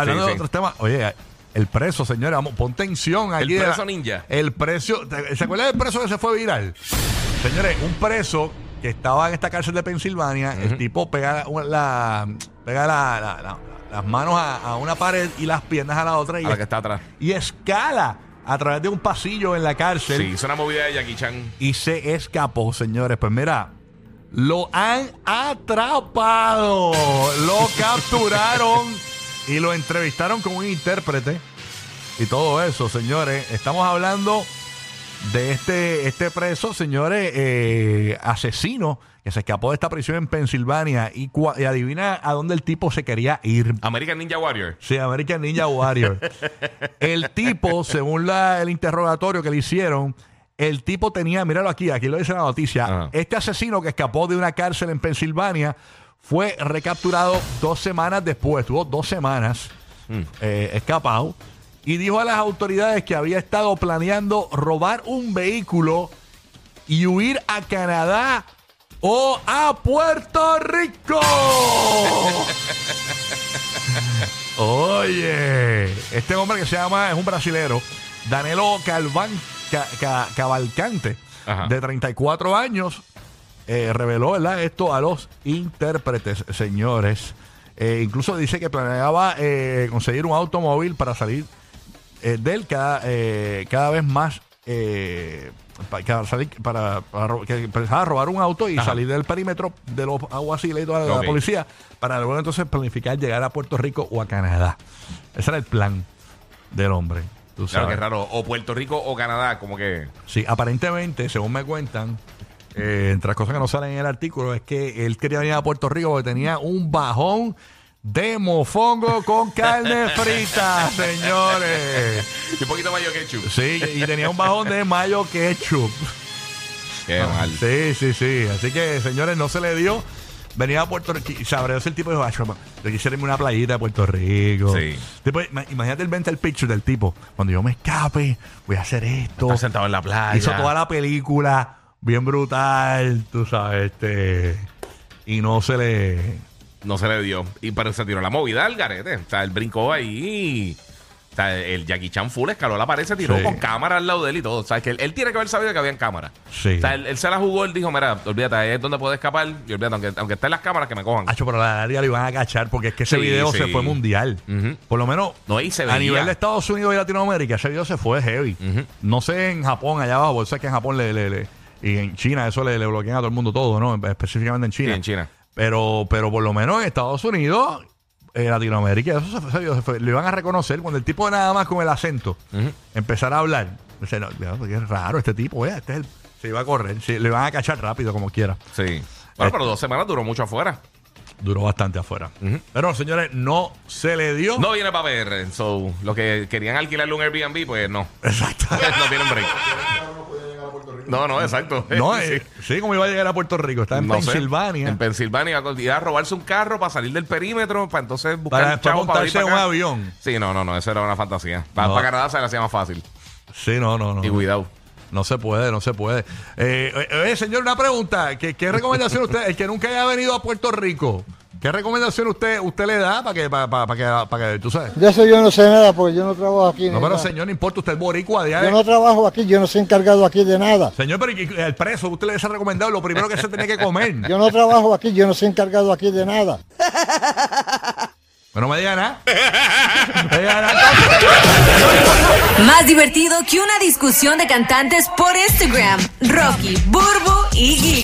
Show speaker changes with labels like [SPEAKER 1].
[SPEAKER 1] hablando
[SPEAKER 2] Sí,
[SPEAKER 1] de
[SPEAKER 2] sí.
[SPEAKER 1] otros temas, oye, el preso, señores, vamos, pon tensión aquí.
[SPEAKER 2] El preso ninja.
[SPEAKER 1] El precio, ¿se acuerdan del preso que se fue viral? Señores, un preso que estaba en esta cárcel de Pensilvania, el tipo pega, la, pega la- la- la- las manos a, a una pared y las piernas a la otra y,
[SPEAKER 2] A la que está atrás.
[SPEAKER 1] y escala a través de un pasillo en la cárcel
[SPEAKER 2] Sí, hizo una movida de Jackie Chan.
[SPEAKER 1] y se escapó, señores. Pues mira, lo han atrapado, lo capturaron y lo entrevistaron con un intérprete y todo eso, señores. Estamos hablando de este, este preso, señores, eh, asesino que se escapó de esta prisión en Pensilvania y, adivina a dónde el tipo se quería ir.
[SPEAKER 2] American Ninja Warrior.
[SPEAKER 1] Sí, American Ninja Warrior. el tipo, según la- el interrogatorio que le hicieron, el tipo tenía, míralo aquí, aquí lo dice la noticia, este asesino que escapó de una cárcel en Pensilvania fue recapturado dos semanas después, tuvo dos semanas eh, escapado y dijo a las autoridades que había estado planeando robar un vehículo y huir a Canadá o a Puerto Rico. Oye, este hombre que se llama, es un brasilero, Danilo Calvan, Ca- Ca- Cavalcante,
[SPEAKER 2] Ajá.
[SPEAKER 1] de 34 años, eh, reveló ¿verdad? esto a los intérpretes, señores. Eh, incluso dice que planeaba eh, conseguir un automóvil para salir de él cada, cada vez más. pa- para, salir, para, para que robar un auto y
[SPEAKER 2] Ajá.
[SPEAKER 1] salir del perímetro de los aguaciles y toda la, policía para luego entonces planificar llegar a Puerto Rico o a Canadá. Ese era el plan del hombre. Tú
[SPEAKER 2] Claro
[SPEAKER 1] sabes.
[SPEAKER 2] que raro. O Puerto Rico o Canadá, como que.
[SPEAKER 1] Sí, aparentemente, según me cuentan, eh, entre las cosas que no salen en el artículo, es que él quería venir a Puerto Rico porque tenía un bajón de mofongo con carne frita, señores.
[SPEAKER 2] Y un poquito mayo ketchup.
[SPEAKER 1] Sí, y tenía un bajón de mayo ketchup.
[SPEAKER 2] Qué mal.
[SPEAKER 1] Sí, sí, sí. Así que, señores, no se le dio. Venía a Puerto Rico. Sabré, el tipo dijo, "Acho, yo quisiera irme a una playita de Puerto Rico.
[SPEAKER 2] Sí.
[SPEAKER 1] Ima- imagínate el mental picture del tipo. Cuando yo me escape, voy a hacer esto.
[SPEAKER 2] Está sentado en la playa.
[SPEAKER 1] Hizo toda la película bien brutal, tú sabes, este. Y no se le.
[SPEAKER 2] No se le dio. Y pero se tiró la movida al garete. O sea, él brincó ahí. O sea, el Jackie Chan full escaló la pared, se tiró
[SPEAKER 1] Sí.
[SPEAKER 2] con cámara al lado de él y todo. O sea, que él, él tiene que haber sabido que habían cámaras.
[SPEAKER 1] Sí.
[SPEAKER 2] O sea, él, él se la jugó, él dijo, mira, olvídate, ahí es donde puedo escapar. Y olvídate, aunque, aunque estén las cámaras, que me cojan.
[SPEAKER 1] Hacho, pero la área lo iban a cachar porque es que ese
[SPEAKER 2] Sí,
[SPEAKER 1] video se fue mundial. Por lo menos
[SPEAKER 2] No, y se
[SPEAKER 1] a
[SPEAKER 2] veía.
[SPEAKER 1] nivel de Estados Unidos y Latinoamérica, ese video se fue heavy. No sé en Japón, allá abajo, sé que en Japón le, le- le- y en China eso le, le bloquean a todo el mundo todo, ¿no? Específicamente en China.
[SPEAKER 2] Sí, en China.
[SPEAKER 1] Pero, pero por lo menos en Estados Unidos, en Latinoamérica, eso se se fue. Lo iban a reconocer cuando el tipo nada más con el acento
[SPEAKER 2] Ujú.
[SPEAKER 1] empezara a hablar. Dice, no, es raro este tipo, eh, este es el- se iba a correr, sí, le iban a cachar rápido como quiera.
[SPEAKER 2] Sí.
[SPEAKER 1] Eh.
[SPEAKER 2] Bueno, pero dos semanas duró mucho afuera.
[SPEAKER 1] Duró bastante afuera. Pero señores, no se le dio.
[SPEAKER 2] No viene para PR. So, lo que querían alquilarle un Airbnb, pues no.
[SPEAKER 1] Exacto.
[SPEAKER 2] no tienen break. No, no, exacto.
[SPEAKER 1] No, eh, sí, como iba a llegar a Puerto Rico. Está en
[SPEAKER 2] No sé.
[SPEAKER 1] Pensilvania.
[SPEAKER 2] En Pensilvania iba a robarse un carro para salir del perímetro, para entonces buscar
[SPEAKER 1] Para después
[SPEAKER 2] chavos para venir
[SPEAKER 1] montarse en un
[SPEAKER 2] para acá.
[SPEAKER 1] avión.
[SPEAKER 2] Sí, no, no, no, eso era una fantasía. Para,
[SPEAKER 1] No.
[SPEAKER 2] para Canadá se le hacía más fácil.
[SPEAKER 1] Sí, no, no, no.
[SPEAKER 2] Y cuidado.
[SPEAKER 1] No se puede, no se puede. Eh, eh, eh, señor, una pregunta. ¿Qué, qué recomendación usted, el que nunca haya venido a Puerto Rico, qué recomendación usted usted le da para que, para, para, para que, para que, tú sabes?
[SPEAKER 3] De eso yo no sé nada porque yo no trabajo aquí.
[SPEAKER 1] No, pero
[SPEAKER 3] nada.
[SPEAKER 1] señor, no importa, usted es boricua de
[SPEAKER 3] Yo no trabajo aquí, yo no soy encargado aquí de nada.
[SPEAKER 1] Señor, pero ¿y qué- el preso, usted le hubiese recomendado lo primero que se tenía que comer.
[SPEAKER 3] Yo no trabajo aquí, yo no soy encargado aquí de nada.
[SPEAKER 1] Pero no me diga nada. No me diga nada.
[SPEAKER 4] Más divertido que una discusión de cantantes por Instagram. Rocky, Burbu y Gui.